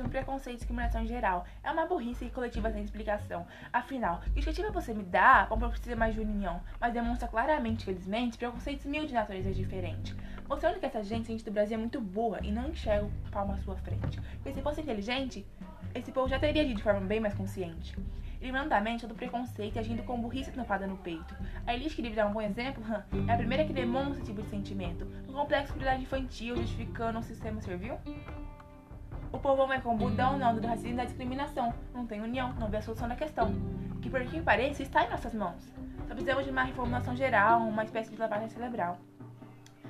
racismo, preconceito e discriminação em geral. É uma burrice coletiva sem explicação. Afinal, que justificativa você me dá para precisa mais de união, mas demonstra claramente, felizmente, preconceitos mil de natureza diferente. Mostrando que essa gente, gente do Brasil, é muito burra e não enxerga o palmo à sua frente. Porque se fosse inteligente, esse povo já teria agido de forma bem mais consciente. Eliminando da mente todo preconceito e agindo com burrice tampada no peito. A Elis que deve dar um bom exemplo é a primeira que demonstra esse tipo de sentimento, no complexo de infantil, justificando um sistema servil. O povo é com bundão não do racismo e da discriminação. Não tem união, não vê a solução da questão. Que por que pareça está em nossas mãos. Só precisamos de uma reformulação geral, uma espécie de lavagem cerebral.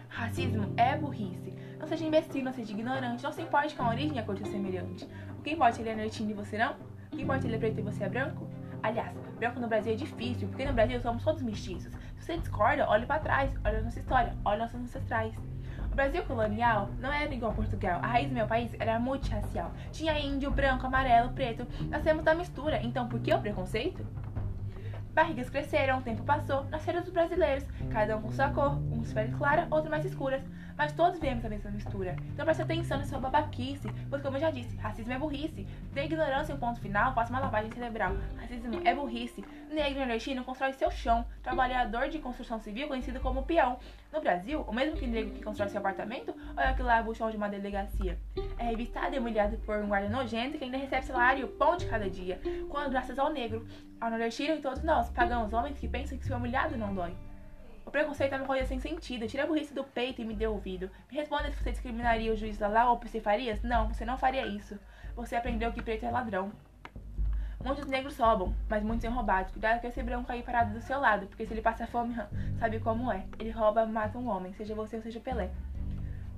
Racismo é burrice. Não seja imbecil, não seja ignorante, não se importe com a origem e a cor de semelhante. O que importa é ele é nordestino e você não? O que importa ele é preto e você é branco? Aliás, branco no Brasil é difícil, porque no Brasil somos todos mestiços. Se você discorda, olhe para trás, olha a nossa história, olha nossos ancestrais. O Brasil colonial não era igual a Portugal. A raiz do meu país era multirracial. Tinha índio, branco, amarelo, preto. Nascemos da mistura. Então por que o preconceito? Barrigas cresceram, o tempo passou, nasceram os brasileiros, cada um com sua cor, uns pele clara, outros mais escuras mas todos viemos da mesma mistura. Então preste atenção nessa babaquice, pois como eu já disse, racismo é burrice. Dê ignorância um ponto final, faça uma lavagem cerebral. Racismo é burrice. Negro nordestino constrói seu chão. Trabalhador de construção civil conhecido como peão. No Brasil, o mesmo que negro que constrói seu apartamento ou é o que lava o chão de uma delegacia? É revistado e humilhado por um guarda nojento que ainda recebe salário pão de cada dia. Quando graças ao negro, ao nordestino e todos nós pagamos homens que pensam que se humilhado não dói. O preconceito é uma coisa sem sentido. Tira a burrice do peito e me dê ouvido. Me responda se você discriminaria o juiz lá ou você faria? Não, você não faria isso. Você aprendeu que preto é ladrão. Muitos negros roubam, mas muitos são roubados. Cuidado com esse branco aí parado do seu lado, porque se ele passa fome, sabe como é. Ele rouba, mata um homem, seja você ou seja Pelé.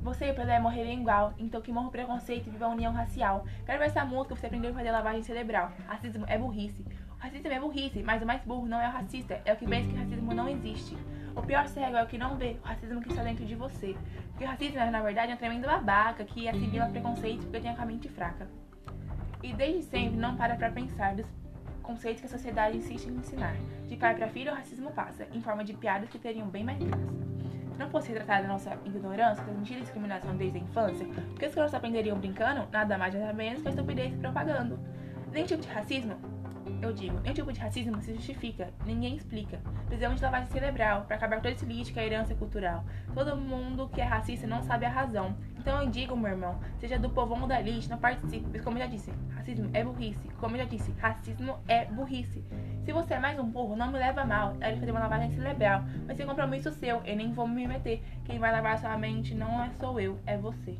Você e Pelé morreriam igual, então que morra o preconceito e viva a união racial. Quero ver essa música, você aprendeu a fazer lavagem cerebral. Racismo é burrice. O racismo é burrice, mas o mais burro não é o racista, é o que pensa que racismo não existe. O pior cego é o que não vê o racismo que está dentro de você. Porque o racismo, na verdade, é um tremendo babaca que assimila preconceito porque tem a mente fraca. E desde sempre não para para pensar dos conceitos que a sociedade insiste em ensinar. De pai para filho, o racismo passa, em forma de piadas que teriam bem mais graça. Se não fosse tratada a nossa ignorância, transmitida discriminação desde a infância, o que os crianças aprenderiam brincando? Nada mais nada menos que a estupidez propagando. Nem tipo de racismo eu digo, nenhum tipo de racismo se justifica, ninguém explica. Precisamos de lavagem cerebral para acabar todo esse lixo que é a herança cultural. Todo mundo que é racista não sabe a razão. Então eu digo, meu irmão, seja do povão ou da lixo, não participe, pois como eu já disse, racismo é burrice. Como eu já disse, racismo é burrice. Se você é mais um burro, não me leva mal, é de fazer uma lavagem cerebral, mas sem compromisso seu, eu nem vou me meter. Quem vai lavar sua mente não é sou eu, é você.